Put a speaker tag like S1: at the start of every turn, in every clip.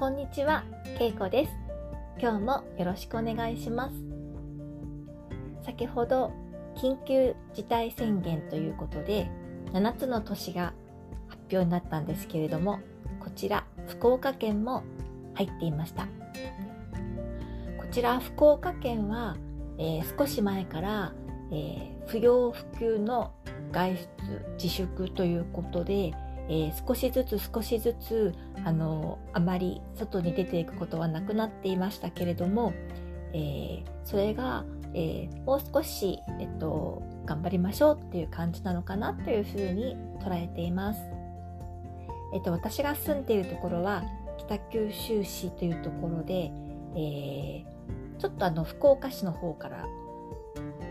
S1: こんにちは、けいこです。今日もよろしくお願いします。先ほど緊急事態宣言ということで7つの都市が発表になったんですけれども、こちら福岡県も入っていました。こちら福岡県は、えー少し前から、えー不要不急の外出自粛ということで、えー少しずつ少しずつあのあまり外に出ていくことはなくなっていましたけれども、えーそれが、えーもう少し、えっと、頑張りましょうっていう感じなのかなというふうに捉えています。えっと、私が住んでいるところは北九州市というところで、えーちょっとあの福岡市の方から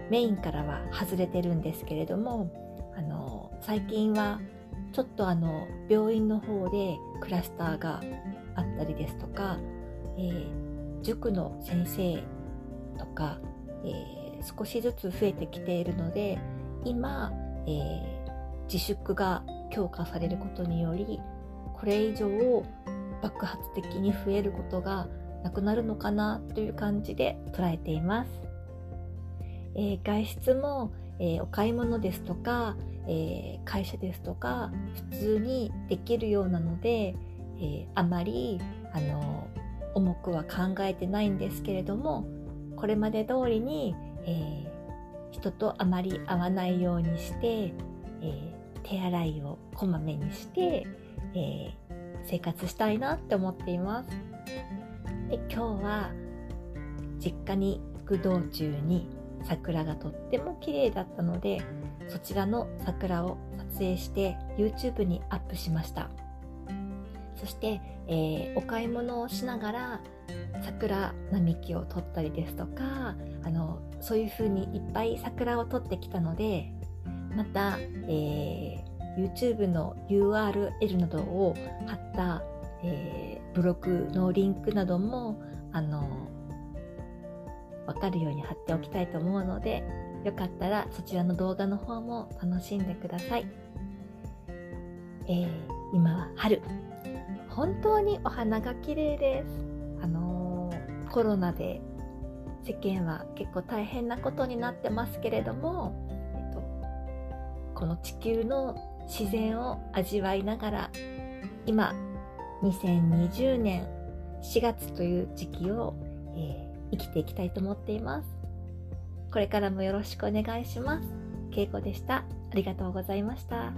S1: メインからは外れてるんですけれどもあの最近はちょっとあの病院の方でクラスターがあったりですとか、えー塾の先生とか、えー少しずつ増えてきているので今、えー自粛が強化されることによりこれ以上爆発的に増えることがなくなるのかなという感じで捉えています。えー外出も、えーお買い物ですとか、えー会社ですとか普通にできるようなので、えーあまりあの重くは考えてないんですけれどもこれまで通りに、え人とあまり会わないようにして、え手洗いをこまめにして、え生活したいなって思っています。で今日は実家に行く道中に桜がとっても綺麗だったのでそちらの桜を撮影して YouTube にアップしました。そして、えーお買い物をしながら桜並木を撮ったりですとかあのそういう風にいっぱい桜を撮ってきたのでまた、えー YouTube の URL などを貼った、えーブログのリンクなどもあのわかるように貼っておきたいと思うのでよかったらそちらの動画の方も楽しんでください、えー今は春。本当にお花が綺麗です。あのーコロナで世間は結構大変なことになってますけれども、えっと、この地球の自然を味わいながら今2020年4月という時期を、えー生きていきたいと思っています。これからもよろしくお願いします。けいこでした。ありがとうございました。